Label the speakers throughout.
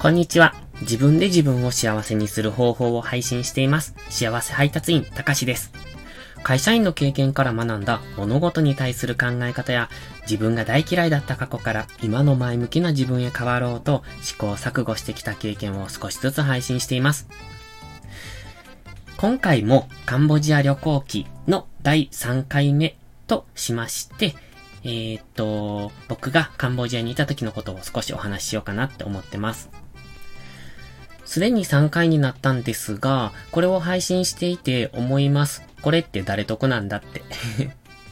Speaker 1: こんにちは。自分で自分を幸せにする方法を配信しています。幸せ配達員、たかしです。会社員の経験から学んだ物事に対する考え方や自分が大嫌いだった過去から今の前向きな自分へ変わろうと試行錯誤してきた経験を少しずつ配信しています。今回もカンボジア旅行記の第3回目としまして、えー、っと、僕がカンボジアにいた時のことを少しお話ししようかなって思ってます。すでに3回になったんですが、これを配信していて思います。これって誰得なんだって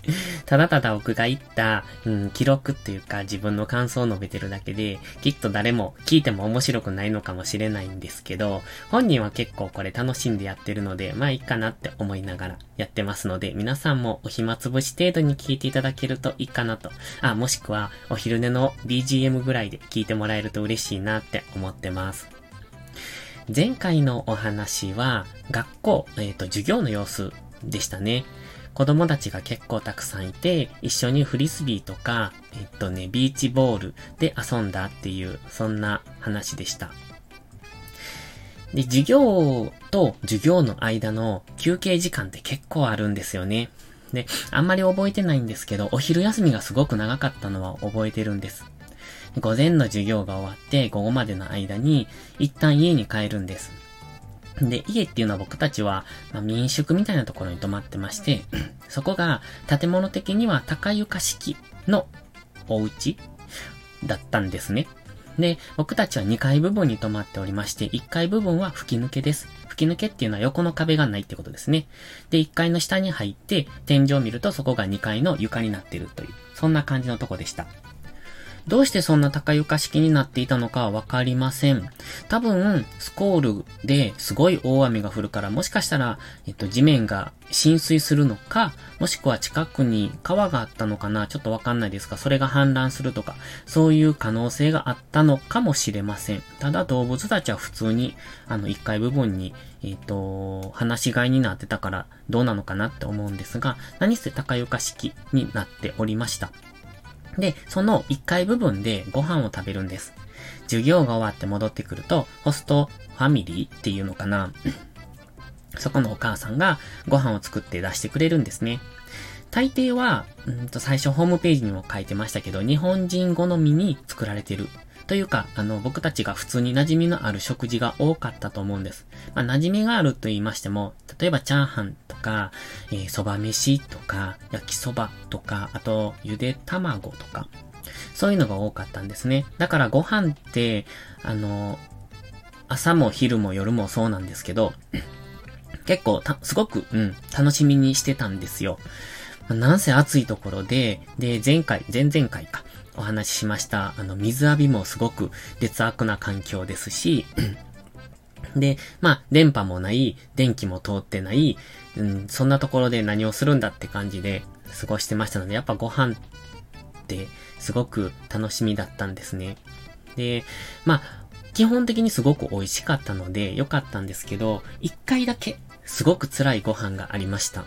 Speaker 1: ただただ僕が言った、うん、記録っていうか自分の感想を述べてるだけで、きっと誰も聞いても面白くないのかもしれないんですけど、本人は結構これ楽しんでやってるので、まあいいかなって思いながらやってますので、皆さんもお暇つぶし程度に聞いていただけるといいかなと。あ、もしくはお昼寝の BGM ぐらいで聞いてもらえると嬉しいなって思ってます。前回のお話は、学校、えっ、ー、と、授業の様子でしたね。子供たちが結構たくさんいて、一緒にフリスビーとか、えっとね、ビーチボールで遊んだっていう、そんな話でした。で、授業と授業の間の休憩時間って結構あるんですよね。で、あんまり覚えてないんですけど、お昼休みがすごく長かったのは覚えてるんです。午前の授業が終わって午後までの間に一旦家に帰るんです。で、家っていうのは僕たちは、まあ、民宿みたいなところに泊まってまして、そこが建物的には高床式のお家だったんですね。で、僕たちは2階部分に泊まっておりまして、1階部分は吹き抜けです。吹き抜けっていうのは横の壁がないってことですね。で、1階の下に入って、天井を見るとそこが2階の床になってるという、そんな感じのとこでした。どうしてそんな高床式になっていたのかはわかりません。多分、スコールですごい大雨が降るから、もしかしたら、えっと、地面が浸水するのか、もしくは近くに川があったのかな、ちょっとわかんないですが、それが氾濫するとか、そういう可能性があったのかもしれません。ただ動物たちは普通に、あの、1階部分に、えっ、と、話し飼いになってたからどうなのかなって思うんですが、何せ高床式になっておりました。で、その1階部分でご飯を食べるんです。授業が終わって戻ってくると、ホストファミリーっていうのかな。そこのお母さんがご飯を作って出してくれるんですね。大抵は、うんと最初ホームページにも書いてましたけど、日本人好みに作られてる。というか、あの、僕たちが普通に馴染みのある食事が多かったと思うんです。まあ、馴染みがあると言いましても、例えばチャーハンとか、えー、蕎麦飯とか、焼きそばとか、あと、ゆで卵とか、そういうのが多かったんですね。だからご飯って、あの、朝も昼も夜もそうなんですけど、結構すごく、うん、楽しみにしてたんですよ。なんせ暑いところで、で、前回、前々回か、お話ししました、あの、水浴びもすごく劣悪な環境ですし、で、まあ、電波もない、電気も通ってない、うん、そんなところで何をするんだって感じで過ごしてましたので、やっぱご飯ってすごく楽しみだったんですね。で、まあ、基本的にすごく美味しかったので良かったんですけど、一回だけすごく辛いご飯がありました。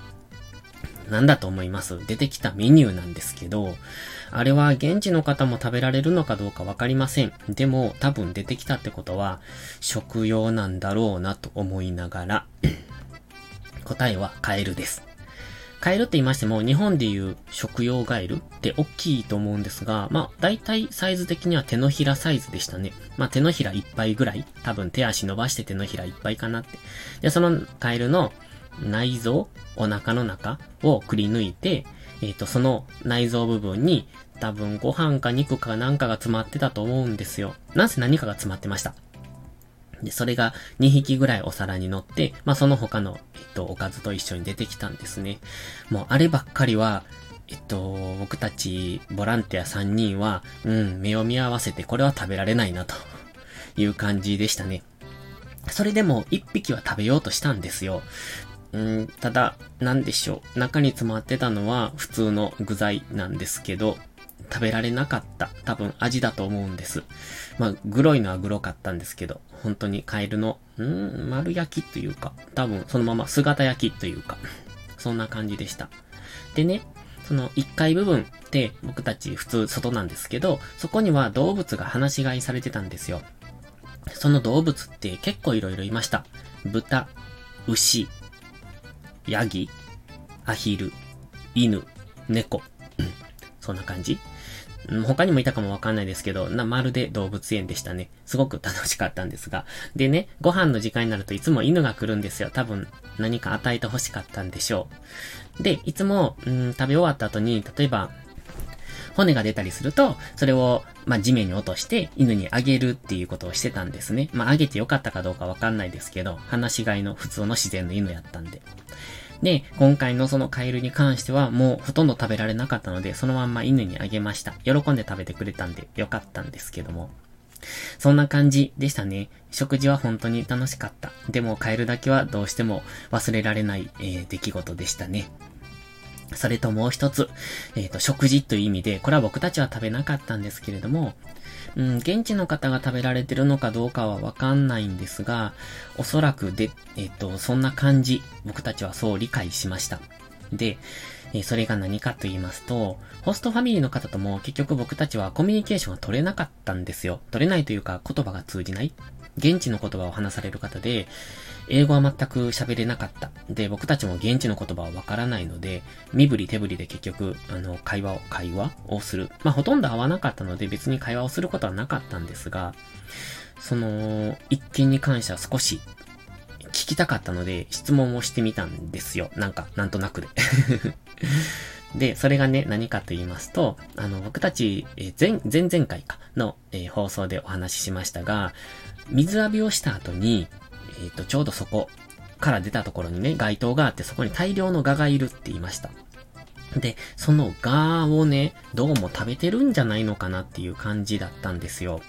Speaker 1: なんだと思います？出てきたメニューなんですけど、あれは現地の方も食べられるのかどうかわかりません。でも多分出てきたってことは食用なんだろうなと思いながら 答えはカエルです。カエルって言いましても、日本でいう食用ガエルって大きいと思うんですが、まあ、大体サイズ的には手のひらサイズでしたね。まあ、手のひらいっぱいぐらい？多分手足伸ばして手のひらいっぱいかなって。で、そのカエルの内臓、お腹の中？をくり抜いて、えっ、ー、と、その内臓部分に多分ご飯か肉かなんかが詰まってたと思うんですよ。なんせ何かが詰まってました。で、それが2匹ぐらいお皿に乗って、まあ、その他の、えっと、おかずと一緒に出てきたんですね。もう、あればっかりは、えっと、僕たち、ボランティア3人は、うん、目を見合わせて、これは食べられないな、という感じでしたね。それでも、1匹は食べようとしたんですよ。うん、ただ、なんでしょう。中に詰まってたのは普通の具材なんですけど、食べられなかった。多分味だと思うんです。まあ、グロいのはグロかったんですけど、本当にカエルの、ん、丸焼きというか、多分そのまま姿焼きというか、そんな感じでした。でね、その1階部分って僕たち普通外なんですけど、そこには動物が放し飼いされてたんですよ。その動物って結構いろいろいました。豚、牛、ヤギ、アヒル、犬、猫。そんな感じ他にもいたかもわかんないですけど、な、まるで動物園でしたね。すごく楽しかったんですが。でね、ご飯の時間になるといつも犬が来るんですよ。多分、何か与えて欲しかったんでしょう。で、いつも、うん、食べ終わった後に、例えば、骨が出たりすると、それを、まあ、地面に落として犬にあげるっていうことをしてたんですね。まあ、あげてよかったかどうかわかんないですけど、話し飼いの普通の自然の犬やったんで。で、今回のそのカエルに関してはもうほとんど食べられなかったので、そのまんま犬にあげました。喜んで食べてくれたんでよかったんですけども。そんな感じでしたね。食事は本当に楽しかった。でもカエルだけはどうしても忘れられない、えー、出来事でしたね。それともう一つ、えっ、ー、と、食事という意味で、これは僕たちは食べなかったんですけれども、うん、現地の方が食べられてるのかどうかはわかんないんですが、おそらくで、えっ、ー、と、そんな感じ、僕たちはそう理解しました。で、えそれが何かと言いますと、ホストファミリーの方とも結局僕たちはコミュニケーションが取れなかったんですよ。取れないというか言葉が通じない。現地の言葉を話される方で、英語は全く喋れなかった。で、僕たちも現地の言葉はわからないので、身振り手振りで結局、あの、会話を、会話をする。まあ、ほとんど合わなかったので別に会話をすることはなかったんですが、その、一件に関しては少し聞きたかったので、質問をしてみたんですよ。なんか、なんとなくで。で、それがね、何かと言いますと、あの、僕たち、えー、前、前々回かの、えー、放送でお話ししましたが、水浴びをした後に、えっ、ー、と、ちょうどそこから出たところにね、街灯があって、そこに大量の蛾がいるって言いました。で、その蛾をね、どうも食べてるんじゃないのかなっていう感じだったんですよ。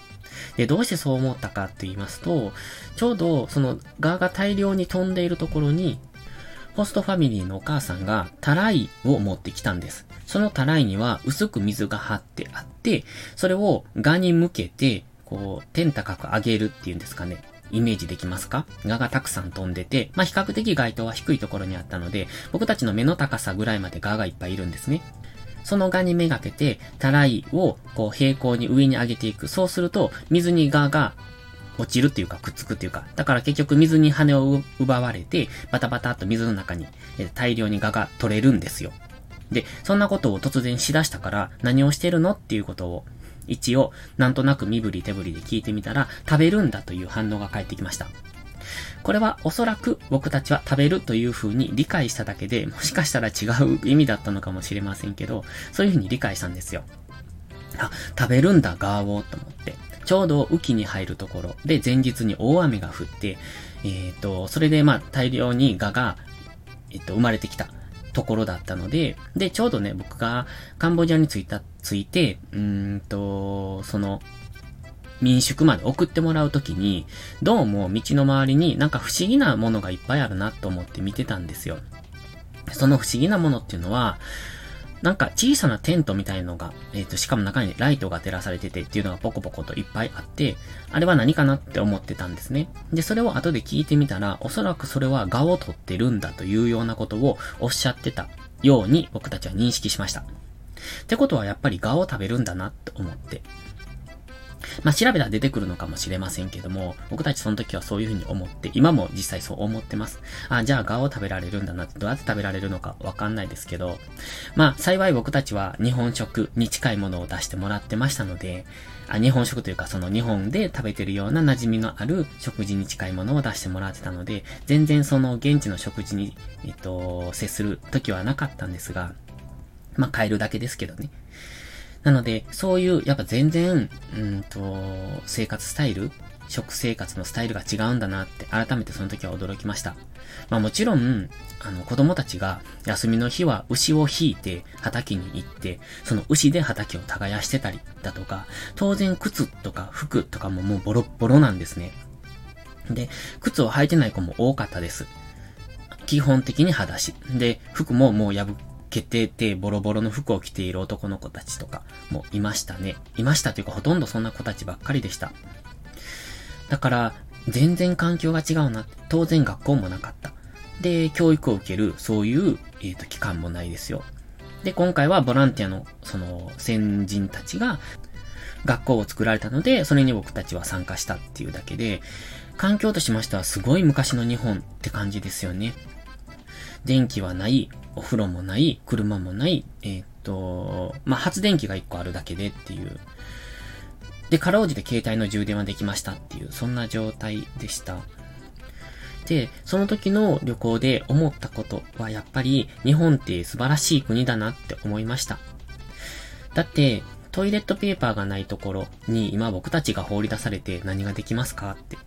Speaker 1: で、どうしてそう思ったかって言いますと、ちょうどその蛾が大量に飛んでいるところに、ホストファミリーのお母さんがタライを持ってきたんです。そのタライには薄く水が張ってあって、それを蛾に向けて、こう、天高く上げるっていうんですかね。イメージできますか？蛾がたくさん飛んでて、まあ、比較的街灯は低いところにあったので、僕たちの目の高さぐらいまで蛾がいっぱいいるんですね。その蛾にめがけて、たらいをこう平行に上に上げていく。そうすると、水に蛾が落ちるっていうか、くっつくっていうか、だから結局水に羽を奪われて、バタバタっと水の中に大量に蛾が取れるんですよ。で、そんなことを突然しだしたから、何をしてるの？っていうことを一応、なんとなく身振り手振りで聞いてみたら、食べるんだという反応が返ってきました。これはおそらく僕たちは食べるという風に理解しただけで、もしかしたら違う意味だったのかもしれませんけど、そういう風に理解したんですよ。あ、食べるんだ、ガーを、と思って。ちょうど雨季に入るところで前日に大雨が降って、えっ、ー、と、それでまあ大量にガが、えっ、ー、と、生まれてきた。ところだったので、で、ちょうどね、僕がカンボジアに着いた、着いて、うんと、その、民宿まで送ってもらうときに、どうも道の周りになんか不思議なものがいっぱいあるなと思って見てたんですよ。その不思議なものっていうのは、なんか小さなテントみたいのが、えっ、ー、と、しかも中にライトが照らされててっていうのがポコポコといっぱいあって、あれは何かなって思ってたんですね。で、それを後で聞いてみたら、おそらくそれは画を撮ってるんだというようなことをおっしゃってたように僕たちは認識しました。ってことはやっぱり蛾を食べるんだなって思って。まあ、調べたら出てくるのかもしれませんけども、僕たちその時はそういうふうに思って、今も実際そう思ってます。あ、じゃあガを食べられるんだなって、どうやって食べられるのかわかんないですけど、まあ、幸い僕たちは日本食に近いものを出してもらってましたので、あ日本食というかその日本で食べてるような馴染みのある食事に近いものを出してもらってたので、全然その現地の食事に、えっと、接する時はなかったんですが、まあ、変えるだけですけどね。なので、そういう、やっぱ全然、うんと、生活スタイル食生活のスタイルが違うんだなって改めてその時は驚きました。まあもちろん、あの子供たちが休みの日は牛を引いて畑に行って、その牛で畑を耕してたりだとか、当然靴とか服とかももうボロッボロなんですね。で、靴を履いてない子も多かったです。基本的に裸足。で、服ももう破けてて、ボロボロの服を着ている男の子たちとかもいましたね。いましたというか、ほとんどそんな子たちばっかりでした。だから、全然環境が違うな。当然学校もなかった。で、教育を受ける、そういう、えっ、ー、と、期間もないですよ。で、今回はボランティアの、その、先人たちが、学校を作られたので、それに僕たちは参加したっていうだけで、環境としましてはすごい昔の日本って感じですよね。電気はない、お風呂もない、車もない、えー、っと、まあ、発電機が1個あるだけでっていう。で、かろうじて携帯の充電はできましたっていう、そんな状態でした。で、その時の旅行で思ったことはやっぱり日本って素晴らしい国だなって思いました。だって、トイレットペーパーがないところに今僕たちが放り出されて何ができますかって。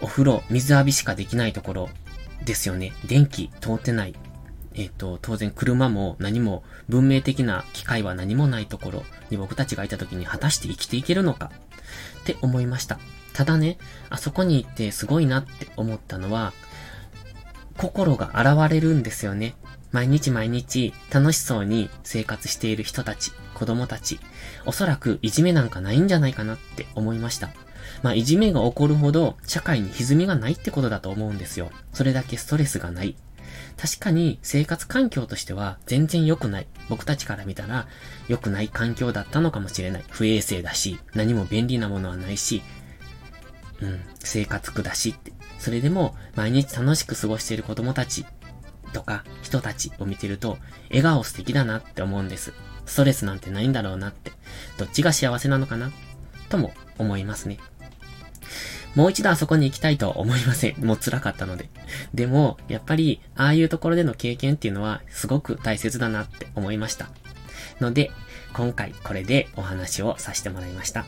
Speaker 1: お風呂、水浴びしかできないところですよね。電気通ってない。えっ、ー、と、当然車も何も文明的な機械は何もないところに僕たちがいた時に果たして生きていけるのかって思いました。ただね、あそこに行ってすごいなって思ったのは、心が現れるんですよね。毎日毎日楽しそうに生活している人たち、子供たち、おそらくいじめなんかないんじゃないかなって思いました。まあ、いじめが起こるほど社会に歪みがないってことだと思うんですよ。それだけストレスがない。確かに生活環境としては全然良くない。僕たちから見たら良くない環境だったのかもしれない。不衛生だし、何も便利なものはないし、うん、生活苦だしって。それでも毎日楽しく過ごしている子供たちとか人たちを見てると、笑顔素敵だなって思うんです。ストレスなんてないんだろうなって。どっちが幸せなのかな？とも思いますね。もう一度あそこに行きたいとは思いません。もう辛かったので。でも、やっぱり、ああいうところでの経験っていうのは、すごく大切だなって思いました。ので、今回これでお話をさせてもらいました。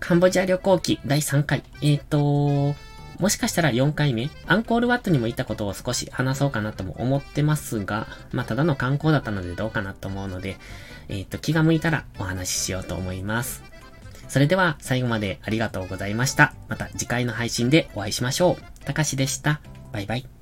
Speaker 1: カンボジア旅行記第3回。えっ、ー、と、もしかしたら4回目、アンコールワットにも行ったことを少し話そうかなとも思ってますが、まあ、ただの観光だったのでどうかなと思うので、えっ、ー、と、気が向いたらお話ししようと思います。それでは最後までありがとうございました。また次回の配信でお会いしましょう。たかしでした。バイバイ。